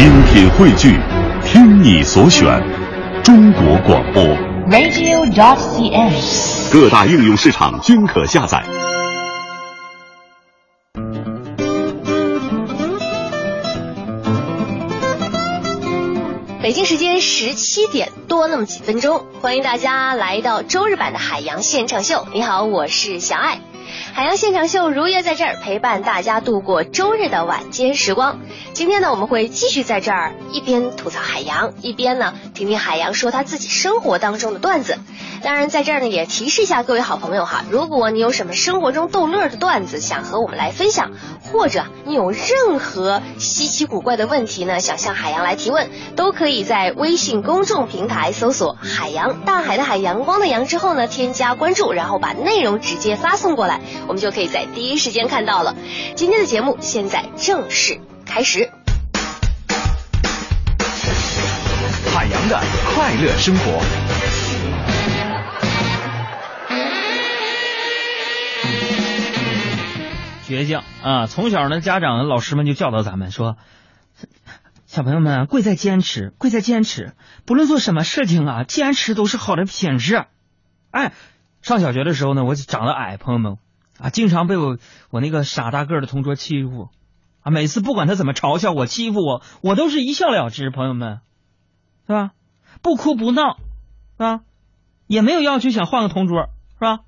精品汇聚，听你所选，中国广播。radio.cn。各大应用市场均可下载。北京时间十七点多那么几分钟，欢迎大家来到周日版的海洋现场秀。你好，我是小爱。海洋现场秀如约在这儿陪伴大家度过周日的晚间时光。今天呢，我们会继续在这儿一边吐槽海洋，一边呢听听海洋说他自己生活当中的段子。当然，在这儿呢也提示一下各位好朋友哈，如果你有什么生活中逗乐的段子想和我们来分享，或者你有任何稀奇古怪的问题呢，想向海洋来提问，都可以在微信公众平台搜索“海洋大海的海阳光的阳”之后呢，添加关注，然后把内容直接发送过来，我们就可以在第一时间看到了。今天的节目现在正式开始。海洋的快乐生活。倔强啊！从小呢，家长、老师们就教导咱们说，小朋友们贵在坚持，贵在坚持。不论做什么事情啊，坚持都是好的品质。哎，上小学的时候呢，我长得矮，朋友们啊，经常被我我那个傻大个的同桌欺负啊。每次不管他怎么嘲笑我、欺负我，我都是一笑了之，朋友们，是吧？不哭不闹，是吧？也没有要求想换个同桌，是吧？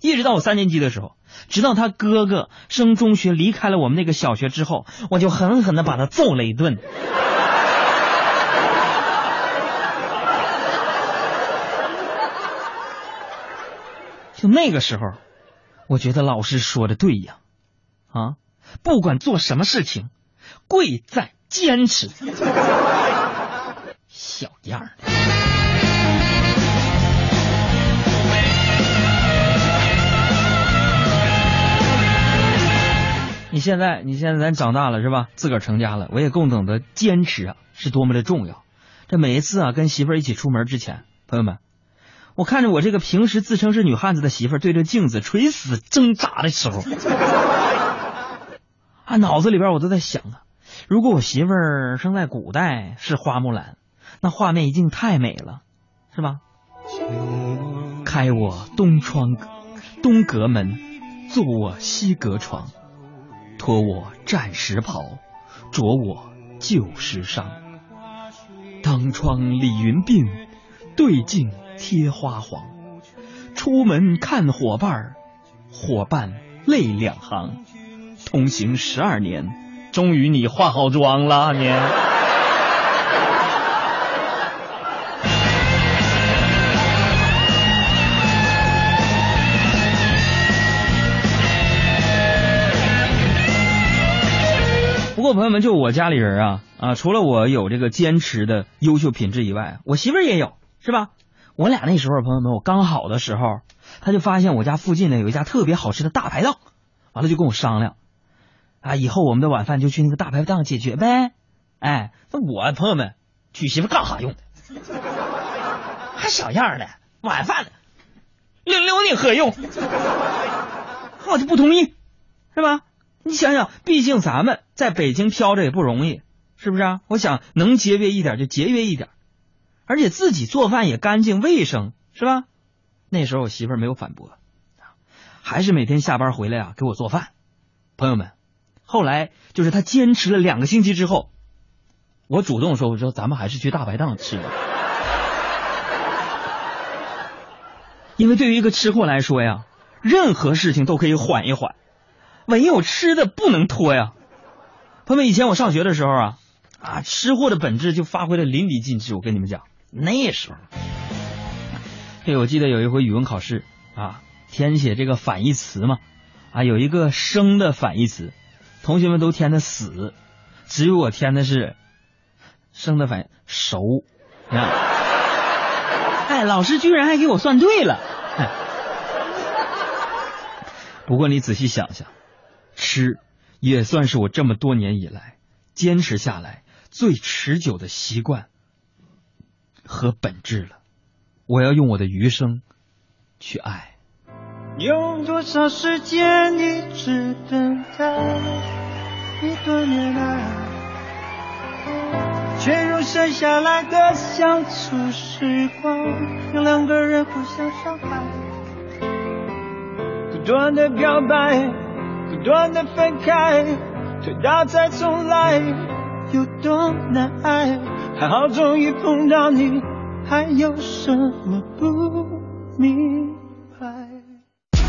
一直到我三年级的时候。直到他哥哥升中学离开了我们那个小学之后，我就狠狠的把他揍了一顿。就那个时候，我觉得老师说的对呀，啊，不管做什么事情，贵在坚持。小样儿。你现在，你现在咱长大了是吧？自个儿成家了，我也更懂得坚持啊，是多么的重要。这每一次啊，跟媳妇儿一起出门之前，朋友们，我看着我这个平时自称是女汉子的媳妇儿对着镜子垂死挣扎的时候，啊，脑子里边我都在想啊，如果我媳妇儿生在古代是花木兰，那画面一定太美了，是吧？开我东窗，东阁门，坐我西阁床。脱我战时袍，着我旧时裳。当窗理云鬓，对镜贴花黄。出门看伙伴儿，伙伴泪两行。同行十二年，终于你化好妆了，你。不过朋友们，就我家里人啊啊，除了我有这个坚持的优秀品质以外，我媳妇儿也有，是吧？我俩那时候，朋友们，我刚好的时候，他就发现我家附近呢有一家特别好吃的大排档，完了就跟我商量，啊，以后我们的晚饭就去那个大排档解决呗。哎，那我朋友们娶媳妇干啥用？还小样的，晚饭留留你何用？我就不同意，是吧？你想想，毕竟咱们在北京飘着也不容易，是不是啊？我想能节约一点就节约一点，而且自己做饭也干净卫生，是吧？那时候我媳妇儿没有反驳，还是每天下班回来啊给我做饭。朋友们，后来就是她坚持了两个星期之后，我主动说：“我说咱们还是去大排档吃吧。”因为对于一个吃货来说呀，任何事情都可以缓一缓。唯有吃的不能拖呀！朋友们，以前我上学的时候啊，啊，吃货的本质就发挥的淋漓尽致。我跟你们讲，那时候，对我记得有一回语文考试啊，填写这个反义词嘛，啊，有一个生的反义词，同学们都填的死，只有我填的是生的反熟。你看，哎，老师居然还给我算对了。哎、不过你仔细想想。吃也算是我这么多年以来坚持下来最持久的习惯和本质了。我要用我的余生去爱。用多少时间一直等待一段恋爱？却用剩下来的相处时光，让两个人互相伤害。不断的表白，不断的分开，推倒再重来，有多难挨？还好终于碰到你，还有什么不明白？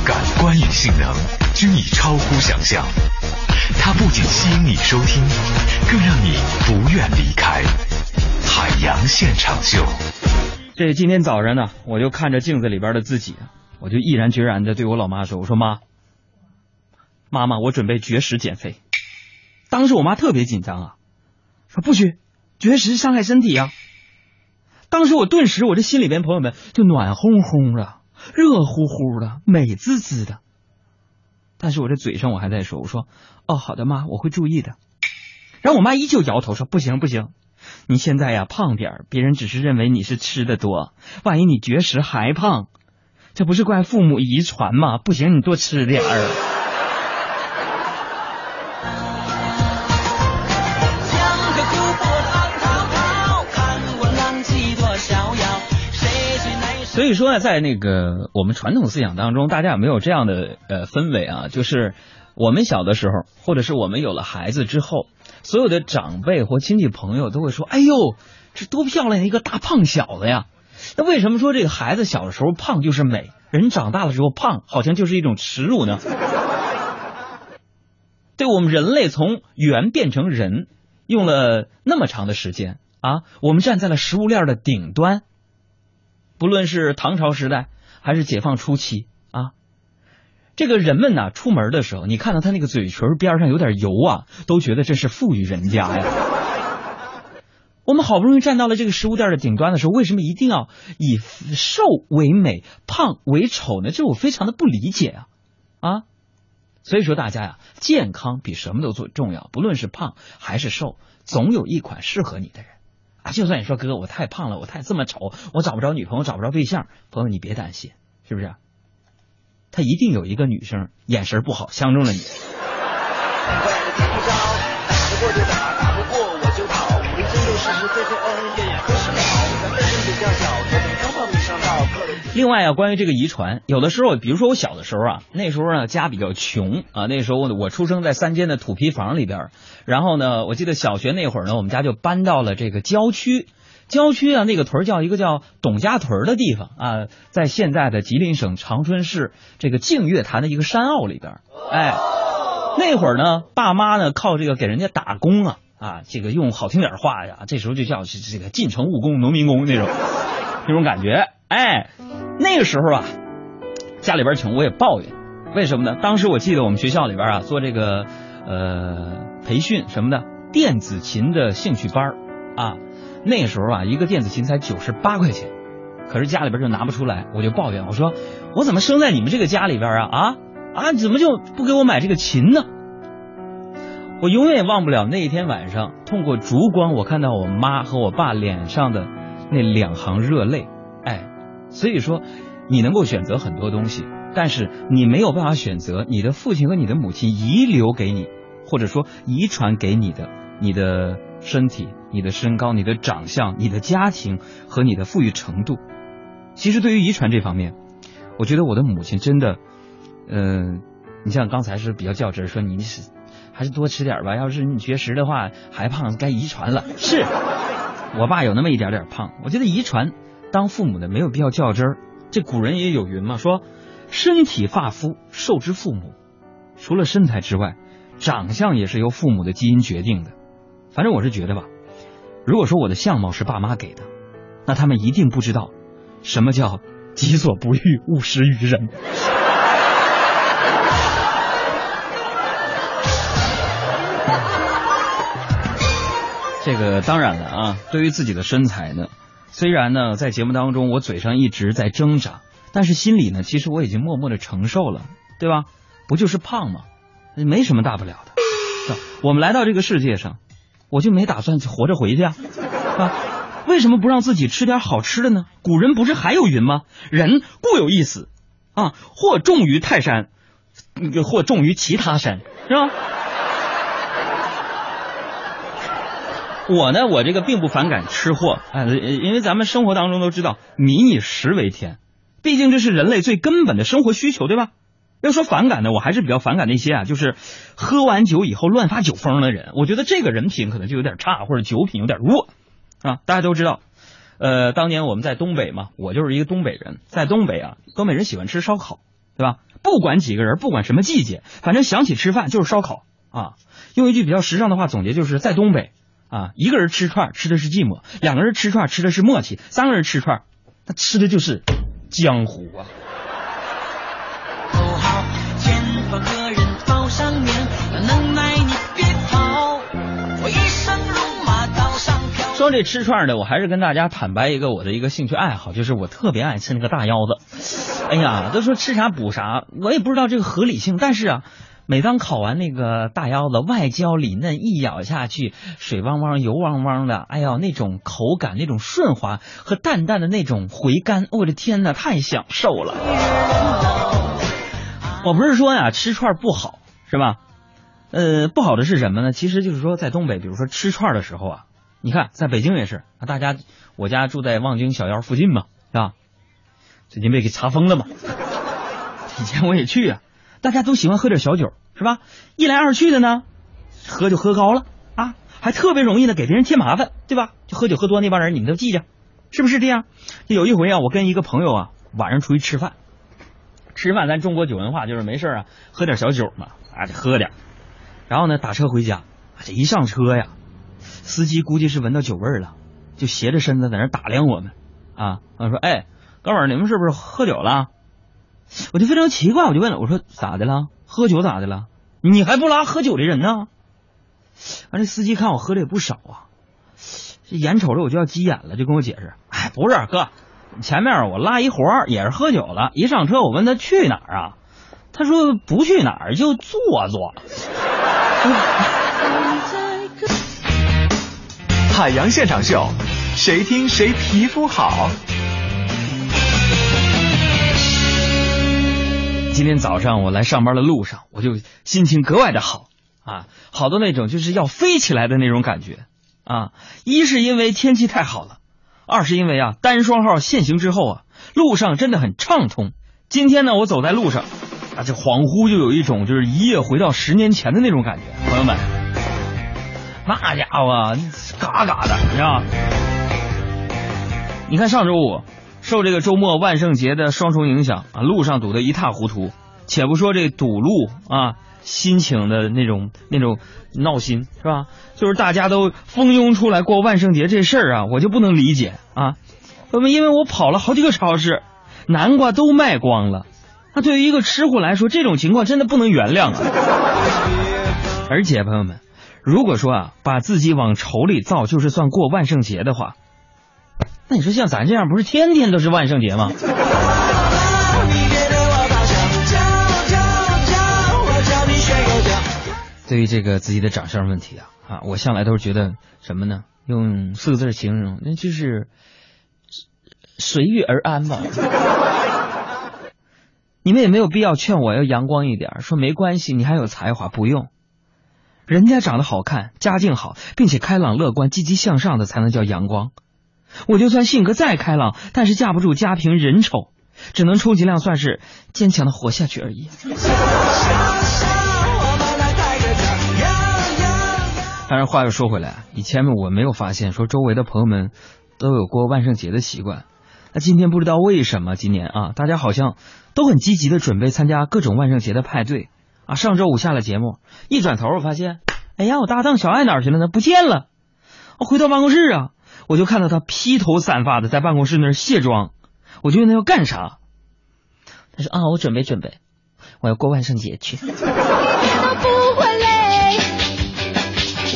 感官与性能均已超乎想象，它不仅吸引你收听，更让你不愿离开。海洋现场秀，这今天早上呢，我就看着镜子里边的自己，我就毅然决然的对我老妈说：“我说妈，妈妈，我准备绝食减肥。”当时我妈特别紧张啊，说不许绝食伤害身体啊。当时我顿时我这心里边朋友们就暖烘烘的、热乎乎的、美滋滋的。但是我这嘴上我还在说：“我说哦，好的妈，我会注意的。”然后我妈依旧摇头说：“不行不行，你现在呀胖点儿，别人只是认为你是吃的多，万一你绝食还胖，这不是怪父母遗传吗？不行，你多吃点儿。所以说，在那个我们传统思想当中，大家有没有这样的呃氛围啊？就是我们小的时候，或者是我们有了孩子之后，所有的长辈或亲戚朋友都会说：“哎呦，这多漂亮一个大胖小子呀！”那为什么说这个孩子小的时候胖就是美，人长大了之后胖好像就是一种耻辱呢？对我们人类从猿变成人，用了那么长的时间啊，我们站在了食物链的顶端。不论是唐朝时代还是解放初期啊，这个人们呐，出门的时候，你看到他那个嘴唇边上有点油啊，都觉得这是富裕人家呀。我们好不容易站到了这个食物链的顶端的时候，为什么一定要以瘦为美、胖为丑呢？这我非常的不理解啊啊！所以说大家呀，健康比什么都最重要，不论是胖还是瘦，总有一款适合你的人。啊，就算你说哥，我太胖了，我太这么丑，我找不着女朋友，找不着对象，朋友你别担心，是不是？他一定有一个女生眼神不好，相中了你。另外啊，关于这个遗传，有的时候，比如说我小的时候啊，那时候呢家比较穷啊，那时候我出生在三间的土坯房里边，然后呢，我记得小学那会儿呢，我们家就搬到了这个郊区，郊区啊那个屯儿叫一个叫董家屯儿的地方啊，在现在的吉林省长春市这个净月潭的一个山坳里边，哎，那会儿呢，爸妈呢靠这个给人家打工啊啊，这个用好听点话呀，这时候就叫这个进城务工、农民工那种那种感觉，哎。那个时候啊，家里边穷，我也抱怨，为什么呢？当时我记得我们学校里边啊，做这个呃培训什么的，电子琴的兴趣班啊，那时候啊，一个电子琴才九十八块钱，可是家里边就拿不出来，我就抱怨，我说我怎么生在你们这个家里边啊啊啊，怎么就不给我买这个琴呢？我永远也忘不了那一天晚上，通过烛光，我看到我妈和我爸脸上的那两行热泪，哎。所以说，你能够选择很多东西，但是你没有办法选择你的父亲和你的母亲遗留给你，或者说遗传给你的你的身体、你的身高、你的长相、你的家庭和你的富裕程度。其实对于遗传这方面，我觉得我的母亲真的，嗯，你像刚才是比较较真，说你是还是多吃点吧，要是你绝食的话还胖，该遗传了。是我爸有那么一点点胖，我觉得遗传。当父母的没有必要较真儿，这古人也有云嘛，说身体发肤受之父母，除了身材之外，长相也是由父母的基因决定的。反正我是觉得吧，如果说我的相貌是爸妈给的，那他们一定不知道什么叫己所不欲，勿施于人。这个当然了啊，对于自己的身材呢。虽然呢，在节目当中我嘴上一直在挣扎，但是心里呢，其实我已经默默的承受了，对吧？不就是胖吗？没什么大不了的。我们来到这个世界上，我就没打算活着回去啊！啊，为什么不让自己吃点好吃的呢？古人不是还有云吗？人固有一死，啊，或重于泰山，或重于其他山，是吧？我呢，我这个并不反感吃货，哎，因为咱们生活当中都知道“民以食为天”，毕竟这是人类最根本的生活需求，对吧？要说反感呢，我还是比较反感那些啊，就是喝完酒以后乱发酒疯的人。我觉得这个人品可能就有点差，或者酒品有点弱啊。大家都知道，呃，当年我们在东北嘛，我就是一个东北人，在东北啊，东北人喜欢吃烧烤，对吧？不管几个人，不管什么季节，反正想起吃饭就是烧烤啊。用一句比较时尚的话总结，就是在东北啊，一个人吃串吃的是寂寞，两个人吃串吃的是默契，三个人吃串他吃的就是江湖啊。口号，前方个人报上面，有能耐你别跑，我一身戎马刀上飘。说这吃串的，我还是跟大家坦白一个我的一个兴趣爱好，就是我特别爱吃那个大腰子。哎呀，都说吃啥补啥，我也不知道这个合理性，但是啊。每当烤完那个大腰子，外焦里嫩，一咬下去，水汪汪、油汪汪的，哎呦，那种口感、那种顺滑和淡淡的那种回甘，我的天哪，太享受了！我不是说呀，吃串不好，是吧？呃，不好的是什么呢？其实就是说，在东北，比如说吃串的时候啊，你看，在北京也是啊，大家，我家住在望京小腰附近嘛，是吧？最近被给查封了嘛，以前我也去啊。大家都喜欢喝点小酒，是吧？一来二去的呢，喝就喝高了啊，还特别容易呢给别人添麻烦，对吧？就喝酒喝多那帮人，你们都记着，是不是这样？就有一回啊，我跟一个朋友啊，晚上出去吃饭，吃饭咱中国酒文化就是没事啊，喝点小酒嘛，啊，就喝点，然后呢打车回家，这一上车呀，司机估计是闻到酒味了，就斜着身子在那打量我们啊，他说：“哎，哥们儿，你们是不是喝酒了？”我就非常奇怪，我就问了，我说咋的了？喝酒咋的了？你还不拉喝酒的人呢？完，这司机看我喝的也不少啊，这眼瞅着我就要急眼了，就跟我解释：“哎，不是哥，前面我拉一活也是喝酒了，一上车我问他去哪儿啊，他说不去哪儿就坐坐。”海洋现场秀，谁听谁皮肤好。今天早上我来上班的路上，我就心情格外的好啊，好多那种就是要飞起来的那种感觉啊。一是因为天气太好了，二是因为啊单双号限行之后啊，路上真的很畅通。今天呢，我走在路上啊，这恍惚就有一种就是一夜回到十年前的那种感觉。朋友们，那家伙嘎嘎的，你知道？你看上周五。受这个周末万圣节的双重影响啊，路上堵得一塌糊涂。且不说这堵路啊，心情的那种那种闹心是吧？就是大家都蜂拥出来过万圣节这事儿啊，我就不能理解啊。那么因为我跑了好几个超市，南瓜都卖光了。那对于一个吃货来说，这种情况真的不能原谅啊。而且朋友们，如果说啊，把自己往丑里造就是算过万圣节的话。那你说像咱这样，不是天天都是万圣节吗？对于这个自己的长相问题啊，啊，我向来都是觉得什么呢？用四个字形容，那就是随遇而安吧。你们也没有必要劝我要阳光一点，说没关系，你还有才华，不用。人家长得好看，家境好，并且开朗乐观、积极向上的，才能叫阳光。我就算性格再开朗，但是架不住家贫人丑，只能充其量算是坚强的活下去而已。但是话又说回来，以前我没有发现说周围的朋友们都有过万圣节的习惯，那今天不知道为什么今年啊，大家好像都很积极的准备参加各种万圣节的派对啊。上周五下了节目，一转头我发现，哎呀，我搭档小爱哪去了呢？不见了。我回到办公室啊。我就看到他披头散发的在办公室那儿卸妆，我就问他要干啥，他说啊，我准备准备，我要过万圣节去。不会累，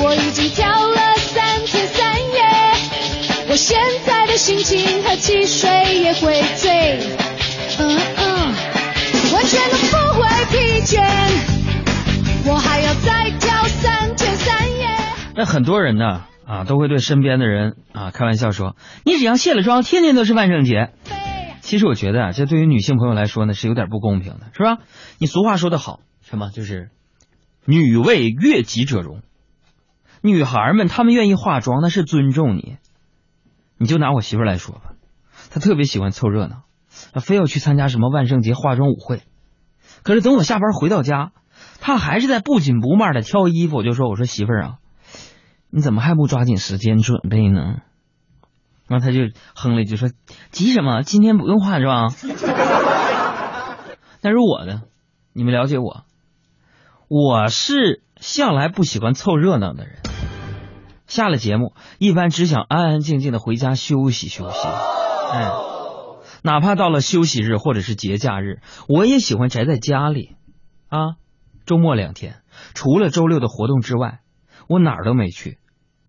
我已经跳了三天三夜，我现在的心情和汽水也会醉，嗯嗯，完全都不会疲倦，我还要再跳三天三夜。那很多人呢？啊，都会对身边的人啊开玩笑说：“你只要卸了妆，天天都是万圣节。”其实我觉得啊，这对于女性朋友来说呢，是有点不公平的，是吧？你俗话说得好，什么就是“女为悦己者容”。女孩们她们愿意化妆，那是尊重你。你就拿我媳妇来说吧，她特别喜欢凑热闹，她非要去参加什么万圣节化妆舞会。可是等我下班回到家，她还是在不紧不慢的挑衣服。我就说：“我说媳妇儿啊，你怎么还不抓紧时间准备呢？”然后他就哼了一句说：“急什么？今天不用化妆。”但是我呢，你们了解我，我是向来不喜欢凑热闹的人。下了节目，一般只想安安静静的回家休息休息。哎，哪怕到了休息日或者是节假日，我也喜欢宅在家里。啊，周末两天，除了周六的活动之外，我哪儿都没去。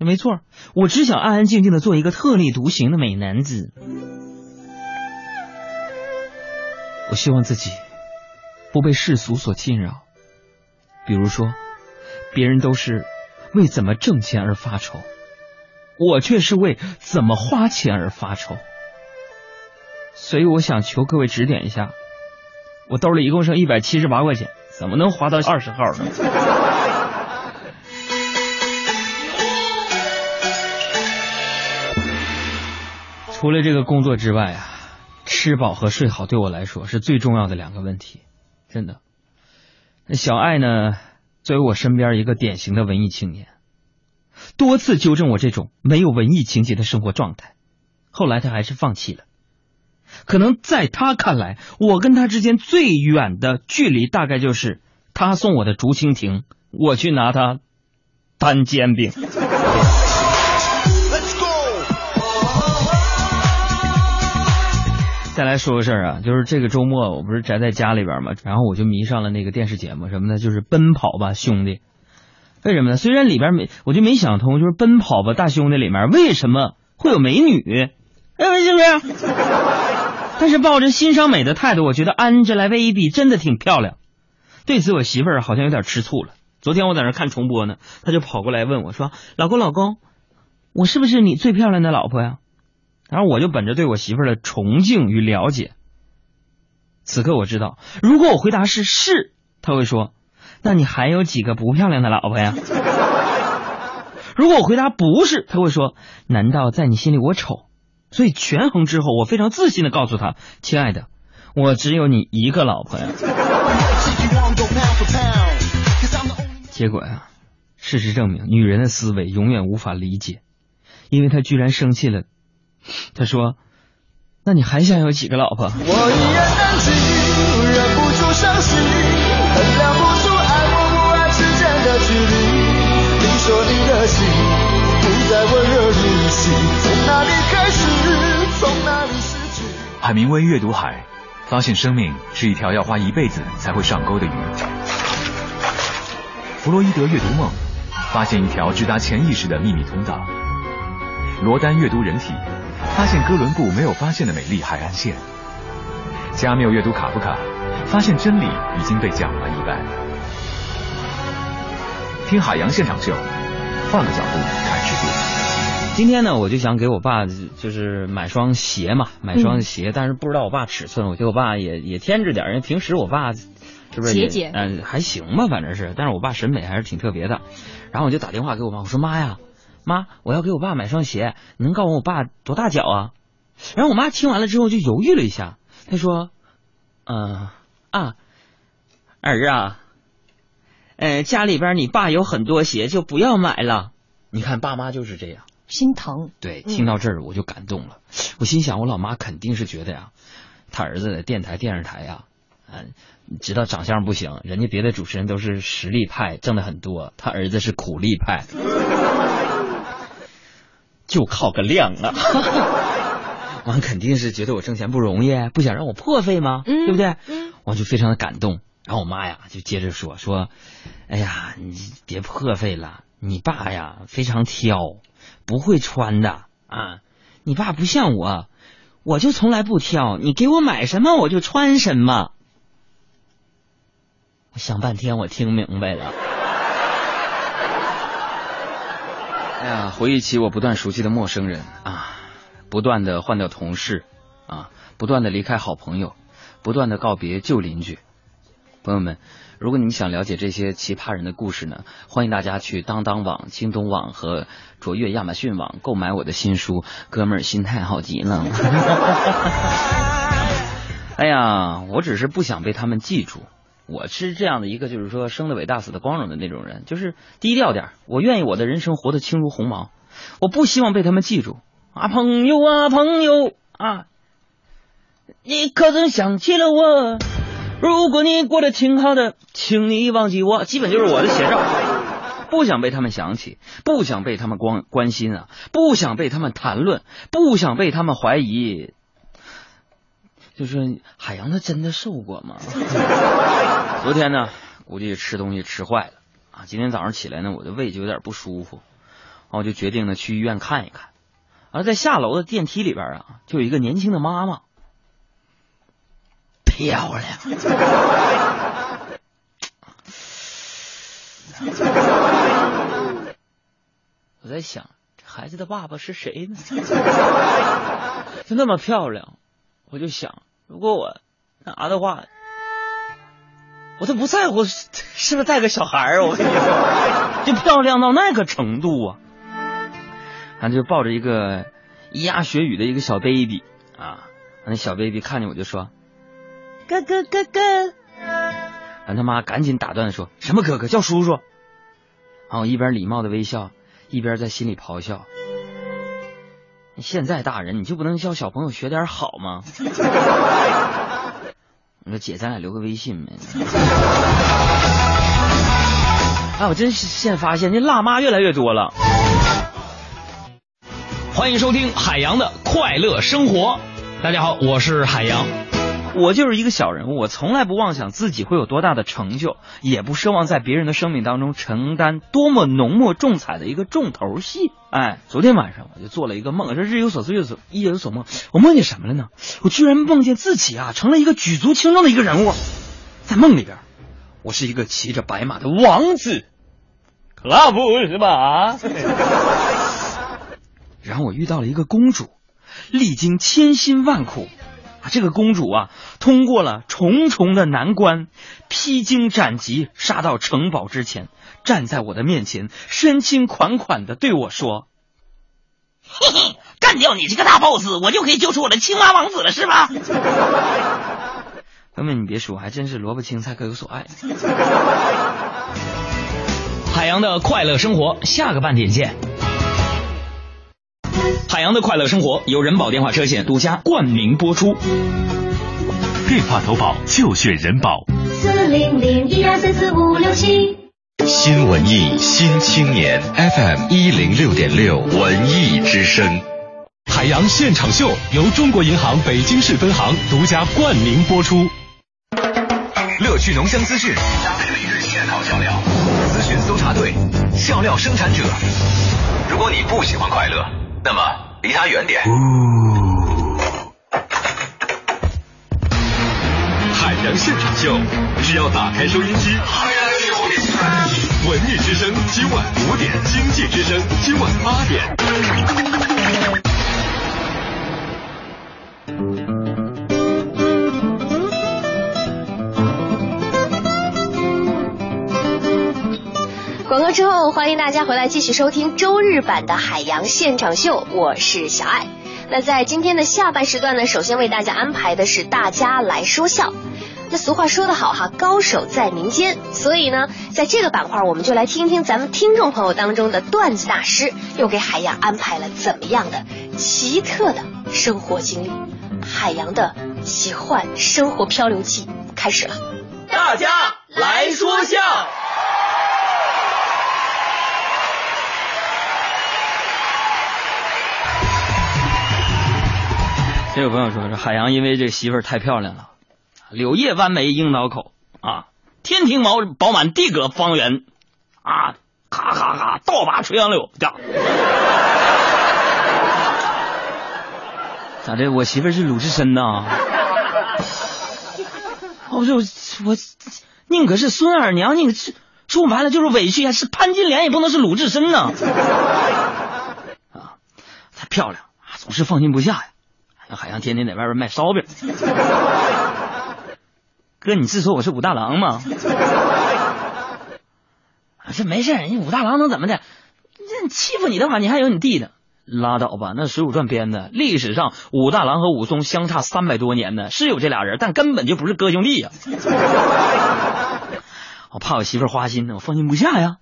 没错，我只想安安静静的做一个特立独行的美男子。我希望自己不被世俗所侵扰，比如说，别人都是为怎么挣钱而发愁，我却是为怎么花钱而发愁。所以我想求各位指点一下，我兜里一共剩一百七十八块钱，怎么能花到二十号呢？除了这个工作之外啊。吃饱和睡好对我来说是最重要的两个问题，真的。那小爱呢？作为我身边一个典型的文艺青年，多次纠正我这种没有文艺情节的生活状态，后来他还是放弃了。可能在他看来，我跟他之间最远的距离大概就是他送我的竹蜻蜓，我去拿他摊煎饼。再来说个事儿啊，就是这个周末我不是宅在家里边嘛，然后我就迷上了那个电视节目什么的，就是《奔跑吧兄弟》。为什么呢？虽然里边没，我就没想通，就是《奔跑吧大兄弟》里面为什么会有美女，哎，是不是？但是抱着欣赏美的态度，我觉得 Angelababy 真的挺漂亮。对此，我媳妇儿好像有点吃醋了。昨天我在那看重播呢，她就跑过来问我说：“老公，老公，我是不是你最漂亮的老婆呀？”然后我就本着对我媳妇儿的崇敬与了解，此刻我知道，如果我回答是是，他会说：“那你还有几个不漂亮的老婆呀？” 如果我回答不是，他会说：“难道在你心里我丑？”所以权衡之后，我非常自信的告诉他：“亲爱的，我只有你一个老婆呀。”结果呀，事实证明，女人的思维永远无法理解，因为她居然生气了。他说：“那你还想有几个老婆？”我依然安静，忍不住伤心，衡量不出爱或不爱之间的距离。你说你的心不再温热如昔，从哪里开始，从哪里失去？海明威阅读海，发现生命是一条要花一辈子才会上钩的鱼。弗洛伊德阅读梦，发现一条直达潜意识的秘密通道。罗丹阅读人体。发现哥伦布没有发现的美丽海岸线。加缪阅读卡夫卡，发现真理已经被讲了一半。听海洋现场秀，换个角度看世界。今天呢，我就想给我爸就是买双鞋嘛，买双鞋，但是不知道我爸尺寸，我觉得我爸也也添置点，因为平时我爸是不是节俭？嗯，还行吧，反正是，但是我爸审美还是挺特别的。然后我就打电话给我妈，我说妈呀。妈，我要给我爸买双鞋，你能告诉我爸多大脚啊？然后我妈听完了之后就犹豫了一下，她说：“嗯啊，儿啊，呃，家里边你爸有很多鞋，就不要买了。你看爸妈就是这样，心疼。对，听到这儿我就感动了，我心想我老妈肯定是觉得呀，他儿子在电台电视台呀，嗯，知道长相不行，人家别的主持人都是实力派，挣的很多，他儿子是苦力派。”就靠个量啊！完肯定是觉得我挣钱不容易，不想让我破费吗？对不对？我就非常的感动。然后我妈呀就接着说说，哎呀，你别破费了，你爸呀非常挑，不会穿的啊。你爸不像我，我就从来不挑，你给我买什么我就穿什么。我想半天，我听明白了。哎呀，回忆起我不断熟悉的陌生人啊，不断的换掉同事啊，不断的离开好朋友，不断的告别旧邻居，朋友们，如果你们想了解这些奇葩人的故事呢，欢迎大家去当当网、京东网和卓越亚马逊网购买我的新书《哥们儿心态好极了》。哎呀，我只是不想被他们记住。我是这样的一个，就是说生的伟大，死的光荣的那种人，就是低调点。我愿意我的人生活得轻如鸿毛，我不希望被他们记住啊，朋友啊，朋友啊，你可曾想起了我？如果你过得挺好的，请你忘记我。基本就是我的写照，不想被他们想起，不想被他们关关心啊，不想被他们谈论，不想被他们怀疑。就是海洋，他真的瘦过吗？昨天呢，估计吃东西吃坏了啊。今天早上起来呢，我的胃就有点不舒服，然后我就决定呢去医院看一看。而在下楼的电梯里边啊，就有一个年轻的妈妈，漂亮。我在想，这孩子的爸爸是谁呢？就那么漂亮，我就想。如果我拿的话，我都不在乎 是不是带个小孩儿。我跟你说，就漂亮到那个程度啊！俺就抱着一个咿呀学语的一个小 baby 啊，那小 baby 看见我就说：“哥哥哥哥。”俺他妈赶紧打断说：“什么哥哥？叫叔叔。”然后一边礼貌的微笑，一边在心里咆哮。现在大人，你就不能教小朋友学点好吗？我说姐，咱俩留个微信呗。哎，我真是现发现，这辣妈越来越多了。欢迎收听海洋的快乐生活。大家好，我是海洋。我就是一个小人物，我从来不妄想自己会有多大的成就，也不奢望在别人的生命当中承担多么浓墨重彩的一个重头戏。哎，昨天晚上我就做了一个梦，这日有所思，夜有所夜有所梦。我梦见什么了呢？我居然梦见自己啊成了一个举足轻重的一个人物，在梦里边，我是一个骑着白马的王子，可拉不是吧？然后我遇到了一个公主，历经千辛万苦。啊，这个公主啊，通过了重重的难关，披荆斩棘，杀到城堡之前，站在我的面前，深情款款的对我说：“嘿嘿，干掉你这个大 boss，我就可以救出我的青蛙王子了，是吧？”朋友们，你别说，还真是萝卜青菜各有所爱。海洋的快乐生活，下个半点见。海洋的快乐生活由人保电话车险独家冠名播出。电话投保就选人保。四零零一二三四五六七。新文艺新青年 FM 一零六点六文艺之声。海洋现场秀由中国银行北京市分行独家冠名播出。乐趣浓香资讯，搭配每日现好笑料，咨询搜查队，笑料生产者。如果你不喜欢快乐。那么离他远点。海洋现场秀，只要打开收音机。文艺之声今晚五点，经济之声今晚八点。广告之后，欢迎大家回来继续收听周日版的海洋现场秀，我是小爱。那在今天的下半时段呢，首先为大家安排的是大家来说笑。那俗话说得好哈，高手在民间，所以呢，在这个板块，我们就来听听咱们听众朋友当中的段子大师又给海洋安排了怎么样的奇特的生活经历。海洋的奇幻生活漂流记开始了，大家来说笑。这有朋友说说海洋因为这媳妇儿太漂亮了，柳叶弯眉樱桃口啊，天庭饱饱满地阁方圆啊，咔咔咔倒拔垂杨柳。咋的？我媳妇是鲁智深呐？我说我我宁可是孙二娘，宁可是说白了就是委屈呀。是潘金莲也不能是鲁智深呐。啊，太漂亮啊，总是放心不下呀。海洋天天在外边卖烧饼，哥，你是说我是武大郎吗？这没事，人家武大郎能怎么的？这欺负你的话，你还有你弟呢。拉倒吧，那《水浒传》编的，历史上武大郎和武松相差三百多年呢，是有这俩人，但根本就不是哥兄弟呀。我怕我媳妇花心呢，我放心不下呀。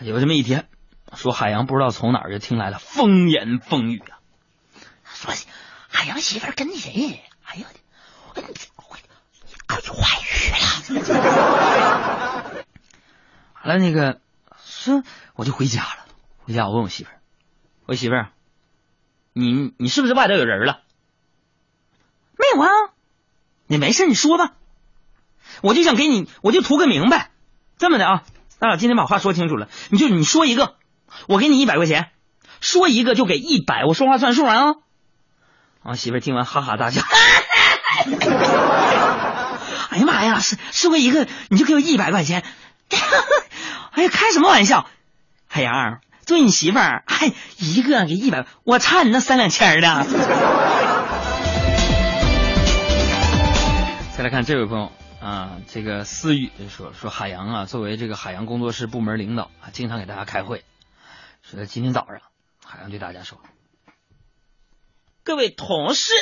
有这么一天，说海洋不知道从哪儿就听来了风言风语啊，说海洋媳妇跟谁，哎呦，我我有外遇了。完了，那个是我就回家了，回家我问我媳妇儿，我媳妇儿，你你是不是外头有人了？没有啊，你没事你说吧，我就想给你，我就图个明白。这么的啊，咱俩今天把话说清楚了，你就你说一个，我给你一百块钱，说一个就给一百，我说话算数啊。我媳妇儿听完哈哈大笑，哎呀妈呀，是说一个你就给我一百块钱。哎呀，开什么玩笑！海洋，作为你媳妇儿，还一个给一百，我差你那三两千的。再来看这位朋友啊，这个思雨说说海洋啊，作为这个海洋工作室部门领导啊，经常给大家开会。说今天早上，海洋对大家说：“各位同事，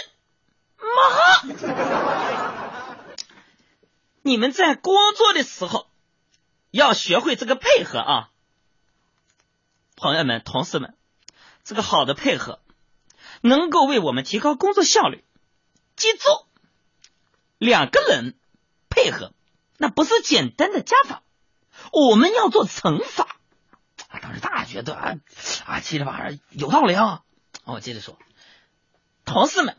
妈，你们在工作的时候。”要学会这个配合啊，朋友们、同事们，这个好的配合能够为我们提高工作效率。记住，两个人配合那不是简单的加法，我们要做乘法。啊，当时大家觉得啊啊，其实玩意儿有道理啊。我接着说，同事们，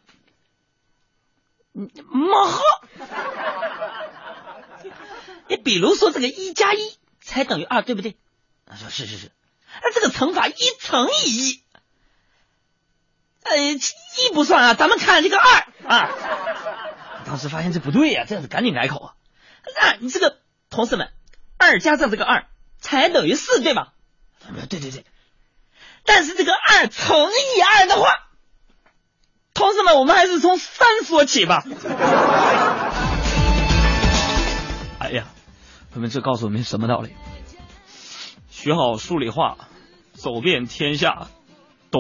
马赫。你比如说这个一加一才等于二，对不对？他说是是是，那这个乘法一乘以一，呃，一不算啊，咱们看这个二啊。当时发现这不对呀，这样子赶紧改口啊。那你这个同事们，二加上这个二才等于四，对吧？对对对。但是这个二乘以二的话，同事们，我们还是从三说起吧。朋友们，这告诉我们什么道理？学好数理化，走遍天下都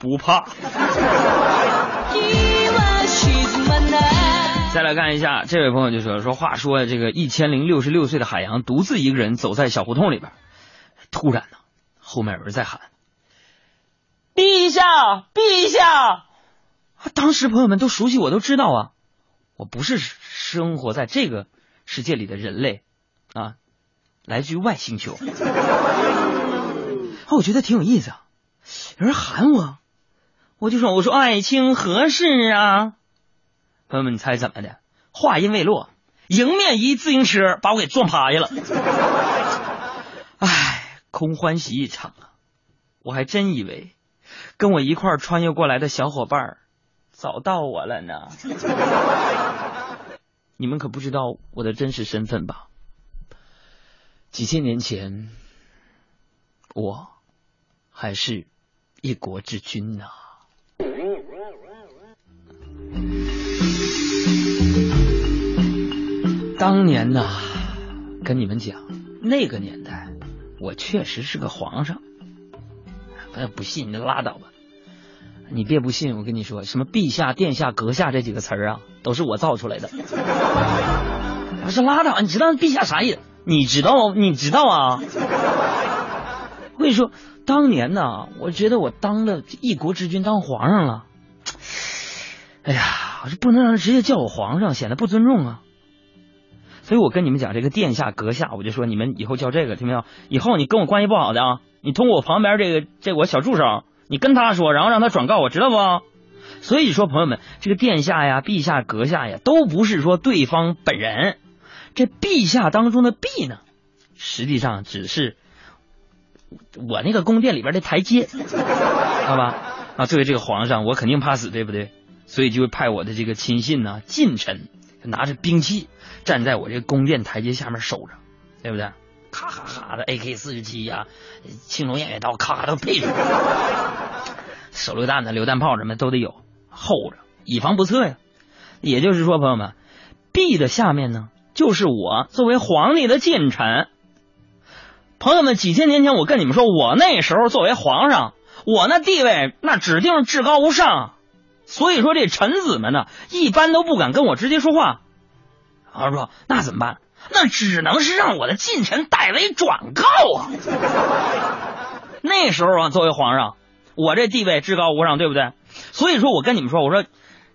不怕。再来看一下，这位朋友就说：“说话说这个一千零六十六岁的海洋独自一个人走在小胡同里边，突然呢，后面有人在喊：‘陛下，陛下！’啊当时朋友们都熟悉我，都知道啊，我不是生活在这个。”世界里的人类啊，来自于外星球。我觉得挺有意思啊。有人喊我，我就说：“我说爱卿何事啊？”朋友们，你猜怎么的？话音未落，迎面一自行车把我给撞趴下了。唉，空欢喜一场啊！我还真以为跟我一块穿越过来的小伙伴找到我了呢。你们可不知道我的真实身份吧？几千年前，我还是一国之君呢。当年呐，跟你们讲，那个年代，我确实是个皇上。不信你就拉倒吧。你别不信，我跟你说，什么陛下、殿下、阁下这几个词儿啊，都是我造出来的。我说拉倒，你知道陛下啥意思？你知道？你知道啊？我跟你说，当年呢，我觉得我当了一国之君，当皇上了。哎呀，我说不能让人直接叫我皇上，显得不尊重啊。所以我跟你们讲，这个殿下、阁下，我就说你们以后叫这个，听没有？以后你跟我关系不好的啊，你通过我旁边这个这我小助手。你跟他说，然后让他转告我，知道不？所以说，朋友们，这个殿下呀、陛下、阁下呀，都不是说对方本人。这陛下当中的陛呢，实际上只是我那个宫殿里边的台阶，好吧？啊，作为这个皇上，我肯定怕死，对不对？所以就会派我的这个亲信呢、近臣，拿着兵器站在我这个宫殿台阶下面守着，对不对？咔咔咔的 AK 四十七呀，青龙偃月刀，咔咔都配着，手榴弹呢、榴弹炮什么都得有，候着，以防不测呀。也就是说，朋友们，陛的下面呢，就是我作为皇帝的近臣。朋友们，几千年前我跟你们说，我那时候作为皇上，我那地位那指定是至高无上。所以说这臣子们呢，一般都不敢跟我直接说话。皇上说那怎么办？那只能是让我的近臣代为转告啊。那时候啊，作为皇上，我这地位至高无上，对不对？所以说我跟你们说，我说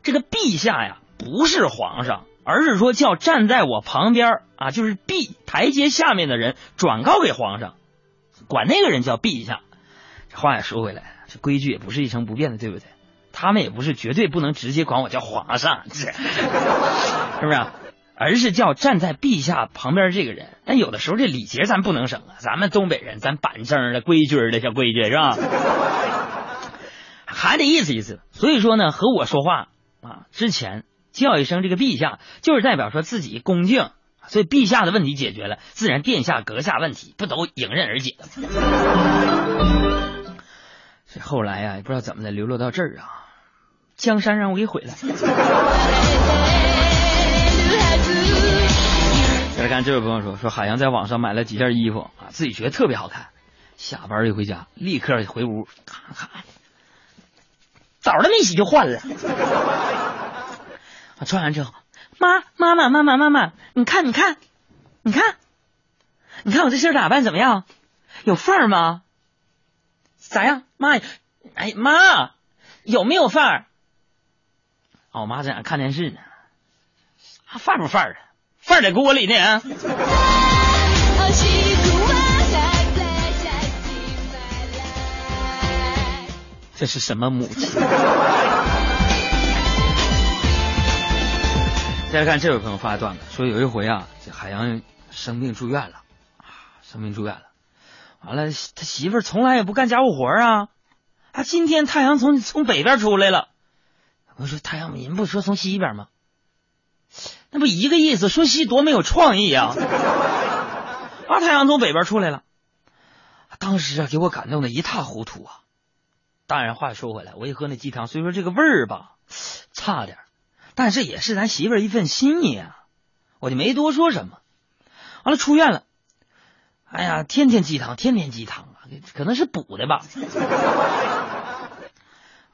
这个陛下呀，不是皇上，而是说叫站在我旁边啊，就是陛台阶下面的人转告给皇上，管那个人叫陛下。这话也说回来，这规矩也不是一成不变的，对不对？他们也不是绝对不能直接管我叫皇上，是是不是？而是叫站在陛下旁边这个人。但有的时候这礼节咱不能省啊，咱们东北人咱板正的规矩的小规矩是吧？还得意思意思。所以说呢，和我说话啊之前叫一声这个陛下，就是代表说自己恭敬。所以陛下的问题解决了，自然殿下阁下问题不都迎刃而解了？这后来呀、也不知道怎么的流落到这儿啊，江山让我给毁了。再来看这位朋友说，说海洋在网上买了几件衣服啊，自己觉得特别好看，下班一回家立刻回屋咔咔的，澡都没洗就换了。啊，穿完之后，妈妈妈妈妈妈妈，你看你看，你看，你看我这身打扮怎么样？有范儿吗？咋样，妈？哎妈，有没有范儿？啊，我妈在那看电视呢，啊范儿不范儿啊？范儿在锅里呢啊！这是什么母亲？再看这位朋友发的段子，说有一回啊，这海洋生病住院了，啊，生病住院了，完了他媳妇儿从来也不干家务活啊，啊，今天太阳从从北边出来了，我说太阳，您不说从西边吗？那不一个意思，说西多没有创意啊！啊，太阳从北边出来了，当时啊给我感动的一塌糊涂啊。当然话说回来，我一喝那鸡汤，虽说这个味儿吧差点，但是也是咱媳妇儿一份心意啊，我就没多说什么。完了出院了，哎呀，天天鸡汤，天天鸡汤啊，可能是补的吧。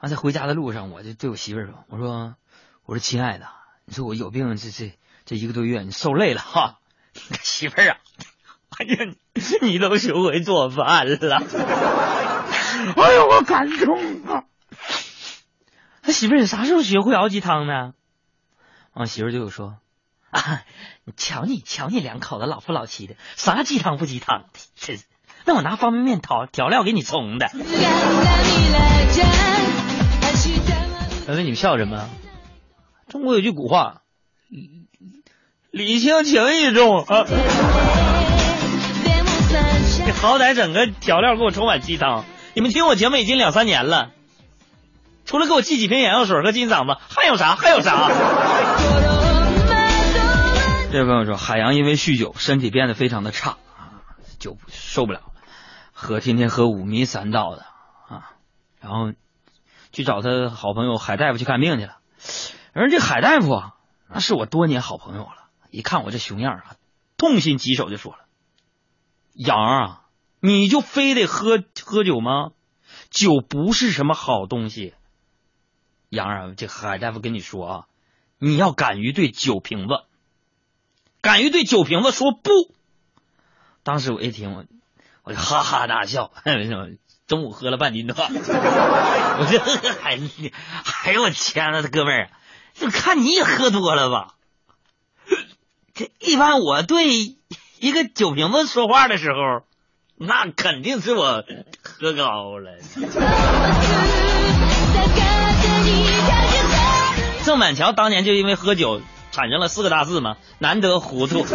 完在回家的路上，我就对我媳妇儿说：“我说，我说亲爱的。”你说我有病，这这这一个多月，你受累了哈，媳妇儿啊，哎呀，你都学会做饭了，哎呦，我感动啊！他媳妇儿，你啥时候学会熬鸡汤呢？我媳妇儿就说啊，你瞧你瞧你两口子老夫老妻的，啥鸡汤不鸡汤的，真是。那我拿方便面调调料给你冲的。刚才你们笑什么？中国有句古话，礼轻情意重啊。你好歹整个调料给我冲碗鸡汤。你们听我节目已经两三年了，除了给我寄几瓶眼药水和金嗓子，还有啥？还有啥？这位朋友说，海洋因为酗酒，身体变得非常的差啊，酒受不了，喝天天喝五迷三道的啊，然后去找他好朋友海大夫去看病去了。而这海大夫啊，那是我多年好朋友了。一看我这熊样啊，痛心疾首就说了：“杨啊，你就非得喝喝酒吗？酒不是什么好东西。杨啊，这海大夫跟你说啊，你要敢于对酒瓶子，敢于对酒瓶子说不。”当时我一听，我我就哈哈大笑。中午喝了半斤多，我这 哎哎呦我天呐，哥们儿！就看你也喝多了吧？这一般我对一个酒瓶子说话的时候，那肯定是我喝高了。郑板桥当年就因为喝酒产生了四个大字嘛，难得糊涂。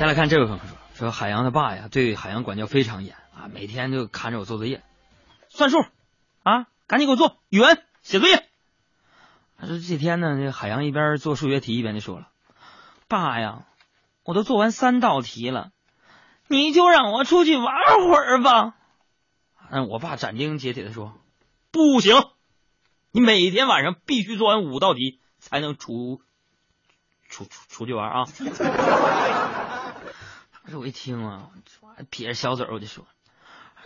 再来看这位朋友说，说海洋的爸呀，对海洋管教非常严啊，每天就看着我做作业，算数啊，赶紧给我做语文写作业。他说这天呢，这海洋一边做数学题一边就说了：“爸呀，我都做完三道题了，你就让我出去玩会儿吧。”嗯，我爸斩钉截铁的说：“不行，你每天晚上必须做完五道题才能出出出去玩啊。当时我一听啊，撇着小嘴我就说，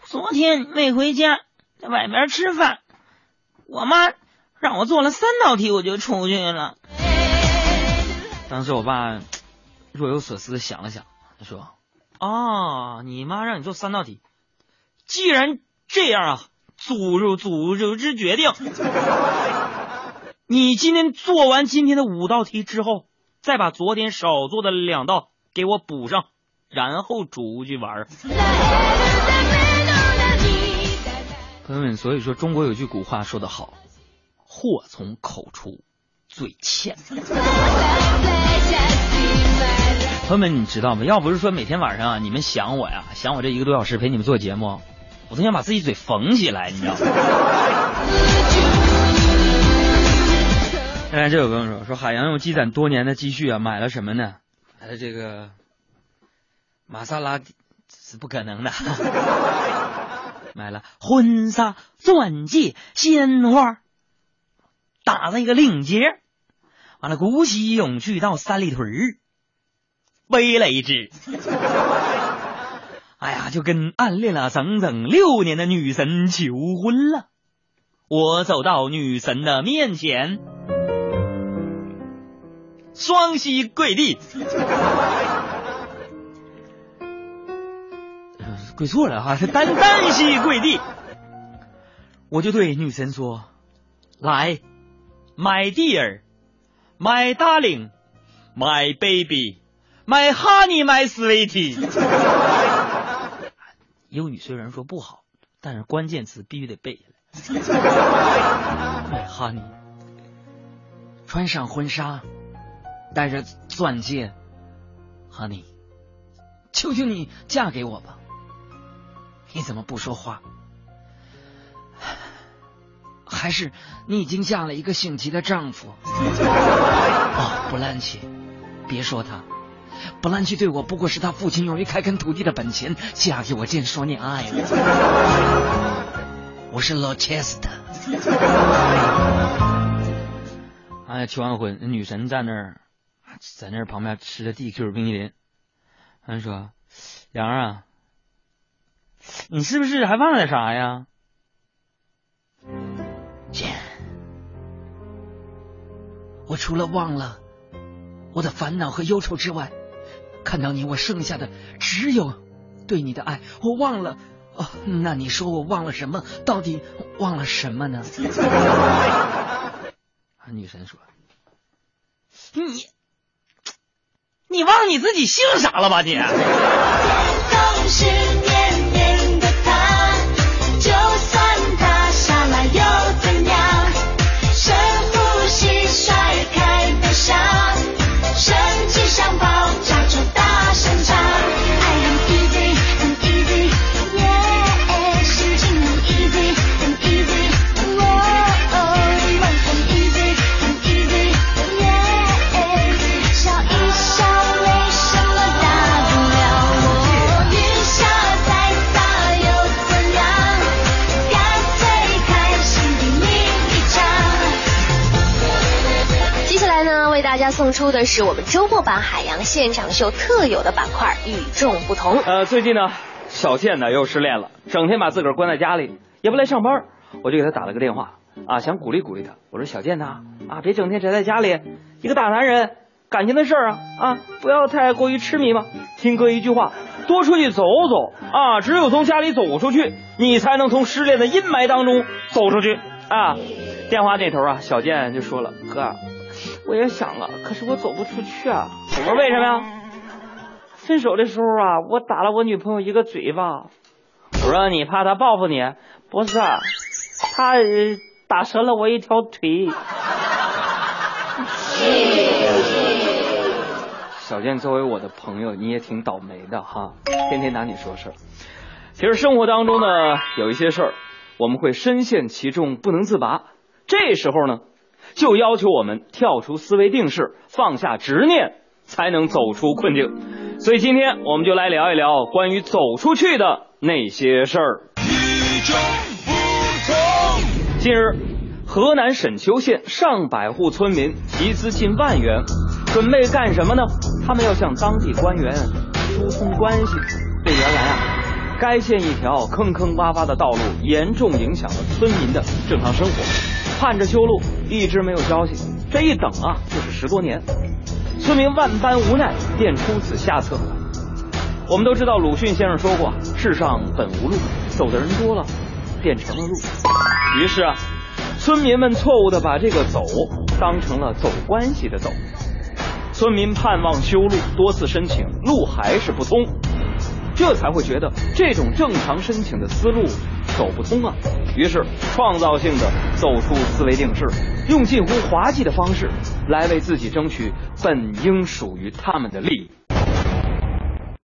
昨天没回家，在外边吃饭，我妈让我做了三道题，我就出去了。当时我爸若有所思的想了想，他说：“啊，你妈让你做三道题，既然这样啊，祖祖祖祖之决定，你今天做完今天的五道题之后，再把昨天少做的两道给我补上，然后出去玩。”朋友们，所以说中国有句古话说得好，祸从口出，嘴欠。朋友们，你知道吗？要不是说每天晚上啊，你们想我呀，想我这一个多小时陪你们做节目，我都想把自己嘴缝起来，你知道吗？看这有朋友说，说海洋用积攒多年的积蓄啊，买了什么呢？买了这个玛莎拉蒂，是不可能的。买了婚纱、钻戒、鲜花，打了一个领结，完了鼓起勇气到三里屯儿背了一只。哎呀，就跟暗恋了整整六年的女神求婚了。我走到女神的面前，双膝跪地。跪错了哈，是单单膝跪地。我就对女神说：“来，my dear，my darling，my baby，my honey，my sweetie。”英语虽然说不好，但是关键词必须得背下来。my honey，穿上婚纱，戴着钻戒，honey，求求你嫁给我吧。你怎么不说话？还是你已经嫁了一个姓齐的丈夫？哦，布兰奇，别说他，布兰奇对我不过是他父亲用于开垦土地的本钱。嫁给我，见说你爱我。我是罗切斯特。哎，求完婚，女神在那儿，在那儿旁边吃着 DQ 冰淇淋。他说：“杨儿啊。”你是不是还忘了点啥呀？姐，我除了忘了我的烦恼和忧愁之外，看到你，我剩下的只有对你的爱。我忘了哦，那你说我忘了什么？到底忘了什么呢？女神说：“你，你忘了你自己姓啥了吧？你。”出的是我们周末版海洋现场秀特有的板块与众不同。呃，最近呢，小健呢又失恋了，整天把自个儿关在家里，也不来上班。我就给他打了个电话啊，想鼓励鼓励他。我说小健呐，啊，别整天宅在家里，一个大男人，感情的事儿啊啊，不要太过于痴迷嘛。听哥一句话，多出去走走啊，只有从家里走出去，你才能从失恋的阴霾当中走出去啊。电话那头啊，小健就说了，哥。我也想了，可是我走不出去啊！我说为什么呀？分手的时候啊，我打了我女朋友一个嘴巴。我说你怕她报复你？不是，她打折了我一条腿。小健作为我的朋友，你也挺倒霉的哈，天天拿你说事儿。其实生活当中呢，有一些事儿，我们会深陷其中不能自拔。这时候呢。就要求我们跳出思维定式，放下执念，才能走出困境。所以今天我们就来聊一聊关于走出去的那些事儿。与众不同近日，河南沈丘县上百户村民集资近万元，准备干什么呢？他们要向当地官员疏通关系。这原来啊，该县一条坑坑洼洼的道路严重影响了村民的正常生活，盼着修路，一直没有消息。这一等啊，就是十多年。村民万般无奈，便出此下策。我们都知道鲁迅先生说过：“世上本无路，走的人多了，变成了路。”于是啊，村民们错误的把这个“走”当成了走关系的“走”。村民盼望修路，多次申请，路还是不通，这才会觉得这种正常申请的思路走不通啊。于是创造性的走出思维定式，用近乎滑稽的方式来为自己争取本应属于他们的利益。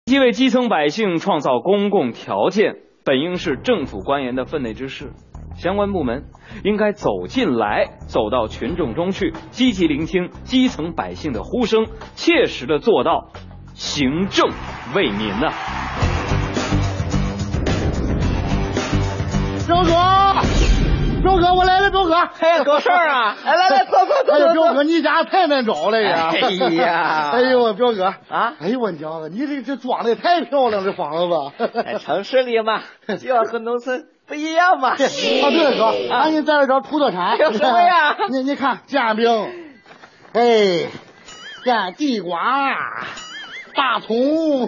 既为基层百姓创造公共条件，本应是政府官员的分内之事。相关部门应该走进来，走到群众中去，积极聆听基层百姓的呼声，切实的做到行政为民呐、彪哥，彪哥，我来了，彪哥，哎，有事儿啊！来来来，坐坐坐哎呀，坐彪哥，你家太难找了呀！哎呀 哎呦，我彪哥啊哎呦，我娘啊，你这这装的也太漂亮，这房子。在 城市里嘛，就要和农村不一样嘛。啊，对了，哥，俺给你带了点土特产。有什么呀你你看，煎饼，哎，煎地瓜，大葱，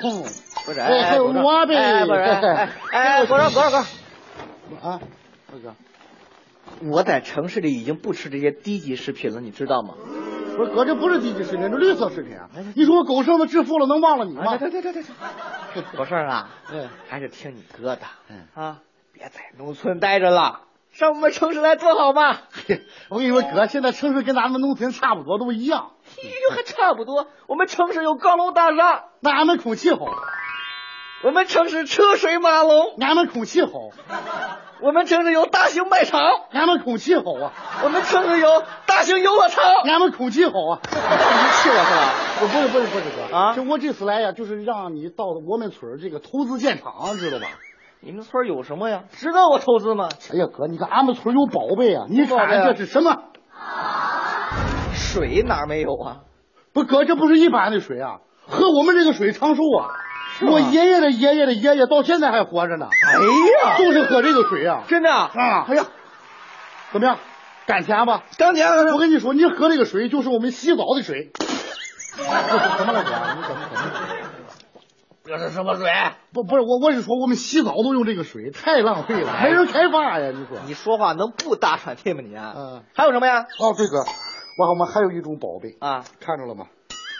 不是，哎还有萝卜哎，不是，哎，哎，果然果然果然，啊，二哥，我在城市里已经不吃这些低级食品了，你知道吗？不是哥，这不是低级食品，这绿色食品啊！你说我狗剩子致富了，能忘了你吗？对对对对对，果顺 啊，嗯，还是听你哥的，嗯。啊，别在农村待着了，上我们城市来多好嘛。嘿我跟你说，哥，现在城市跟咱们农村差不多，都一样。哟，还差不多，我们城市有高楼大厦，那俺们空气好，我们城市车水马龙，俺们空气好，我们城市有大型卖场，俺们空气好啊，我们城市有大型游乐场。俺们空气好啊。你气我是吧？不不是不是不是哥啊就我这次来呀，就是让你到我们村儿这个投资建厂，知道吧？你们村有什么呀？知道我投资吗？哎呀哥，你看俺们村有宝贝啊！你看这是什么？水哪没有啊？不哥，这不是一般的水啊，喝我们这个水长寿啊。我爷爷的爷爷的爷爷到现在还活着呢，哎呀，就是喝这个水啊。真的啊啊哎呀，怎么样？敢钱吧？当年我跟你说，你喝这个水就是我们洗澡的水。这是什么了哥？你怎么怎么？这是什么水？不不是我，我是说我们洗澡都用这个水，太浪费了，没人开发呀！你说？你说话能不大喘气吗你？啊？嗯，还有什么呀？哦，对哥，我我们还有一种宝贝，啊，看着了吗？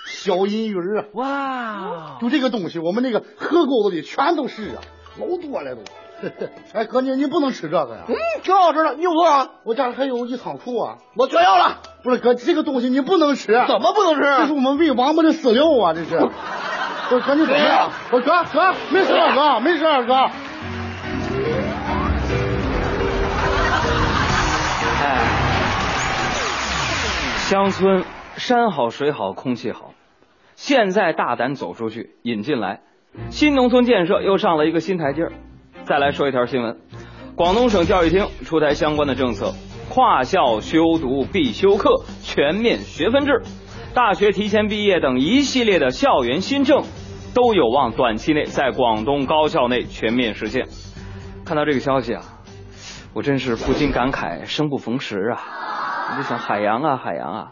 小银鱼儿啊，哇，就这个东西，我们那个河沟子里全都是啊，老多了都。哎，哥，你你不能吃这个呀！嗯，挺好吃的。你有多少？我家里还有一仓库啊。我全要了。不是哥，这个东西你不能吃。怎么不能吃？这是我们喂王八的饲料啊！这是。不是哥，你怎么样？我哥哥没事啊，哥没事啊，哥。哎，乡村山好水好空气好，现在大胆走出去，引进来，新农村建设又上了一个新台阶儿。再来说一条新闻，广东省教育厅出台相关的政策，跨校修读必修课、全面学分制、大学提前毕业等一系列的校园新政，都有望短期内在广东高校内全面实现。看到这个消息啊，我真是不禁感慨，生不逢时啊！我就想，海洋啊，海洋啊，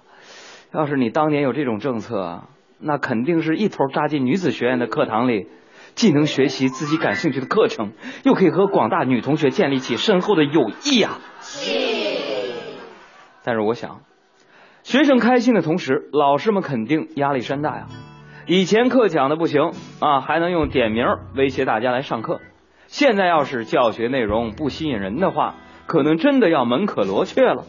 要是你当年有这种政策啊，那肯定是一头扎进女子学院的课堂里，既能学习自己感兴趣的课程，又可以和广大女同学建立起深厚的友谊啊！但是我想，学生开心的同时，老师们肯定压力山大呀。以前课讲的不行啊，还能用点名威胁大家来上课。现在要是教学内容不吸引人的话，可能真的要门可罗雀了。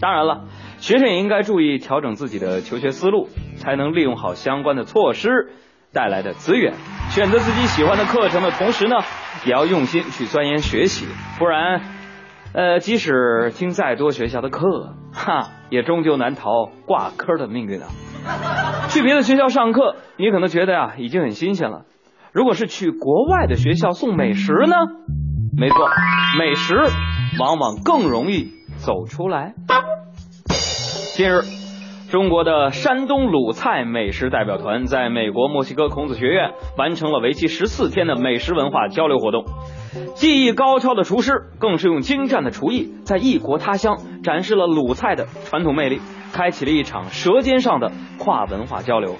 当然了，学生也应该注意调整自己的求学思路，才能利用好相关的措施带来的资源，选择自己喜欢的课程的同时呢，也要用心去钻研学习，不然，呃，即使听再多学校的课，哈，也终究难逃挂科的命运啊。去别的学校上课，你可能觉得呀、已经很新鲜了。如果是去国外的学校送美食呢？没错，美食往往更容易走出来。近日，中国的山东鲁菜美食代表团在美国墨西哥孔子学院完成了为期十四天的美食文化交流活动。技艺高超的厨师更是用精湛的厨艺，在异国他乡展示了鲁菜的传统魅力，开启了一场舌尖上的跨文化交流。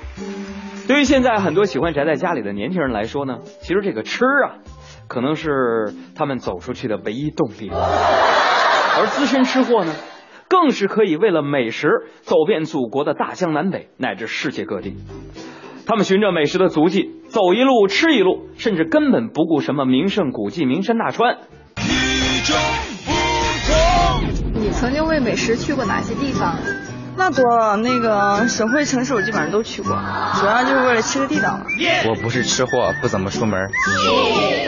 对于现在很多喜欢宅在家里的年轻人来说呢，其实这个吃啊，可能是他们走出去的唯一动力。而资深吃货呢，更是可以为了美食走遍祖国的大江南北乃至世界各地。他们循着美食的足迹，走一路吃一路，甚至根本不顾什么名胜古迹、名山大川。你曾经为美食去过哪些地方？那多了，那个省会城市我基本上都去过，主要就是为了吃个地道嘛。我不是吃货，不怎么出门。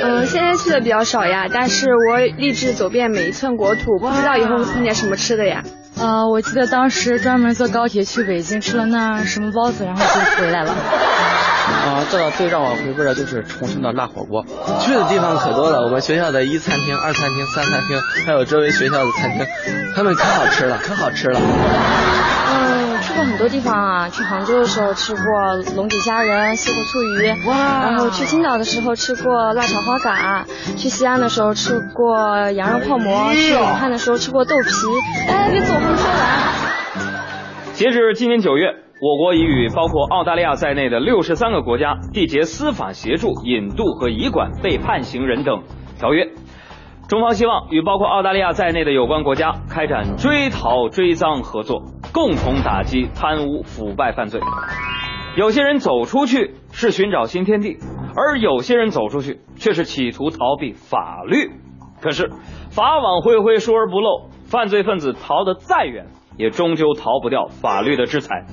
嗯，现在去的比较少呀，但是我立志走遍每一寸国土，不知道以后会碰见什么吃的呀。呃，我记得当时专门坐高铁去北京吃了那什么包子，然后就回来了。啊，这个最让我回味的就是重庆的辣火锅。去的地方可多了，我们学校的一餐厅、二餐厅、三餐厅，还有周围学校的餐厅，他们可好吃了，可好吃了。很多地方啊，去杭州的时候吃过龙井虾仁、西湖醋鱼，然后去青岛的时候吃过辣炒花蛤，去西安的时候吃过羊肉泡馍，去武汉的时候吃过豆皮。哎，别走，还没说完。截至今年九月，我国已与包括澳大利亚在内的六十三个国家缔结司法协助、引渡和移管被判刑人等。中方希望与包括澳大利亚在内的有关国家开展追逃追赃合作，共同打击贪污腐败犯罪。有些人走出去是寻找新天地，而有些人走出去却是企图逃避法律。可是法网恢恢，疏而不漏，犯罪分子逃得再远，也终究逃不掉法律的制裁。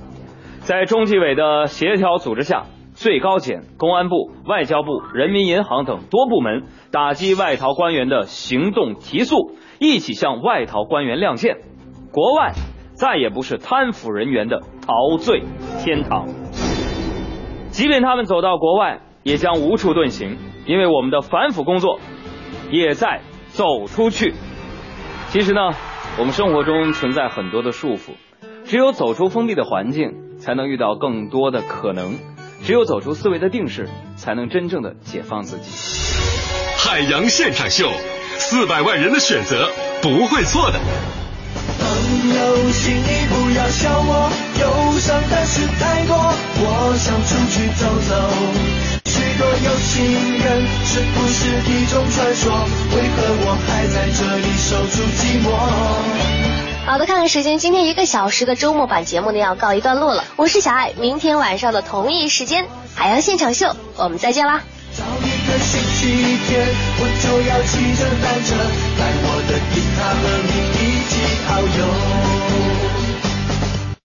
在中纪委的协调组织下，最高检、公安部、外交部、人民银行等多部门打击外逃官员的行动提速，一起向外逃官员亮剑。国外再也不是贪腐人员的陶醉天堂。即便他们走到国外，也将无处遁形，因为我们的反腐工作也在走出去。其实呢，我们生活中存在很多的束缚，只有走出封闭的环境，才能遇到更多的可能。只有走出思维的定式，才能真正的解放自己。海洋现场秀，四百万人的选择，不会错的。朋友，请你不要笑我，忧伤的事太多，我想出去走走。许多有情人，是不是一种传说？为何我还在这里守住寂寞？好的，看看时间，今天一个小时的周末版节目呢要告一段落了。我是小爱，明天晚上的同一时间，海洋现场秀，我们再见啦！找一个星期天，我就要骑着单车，带我的吉他和你。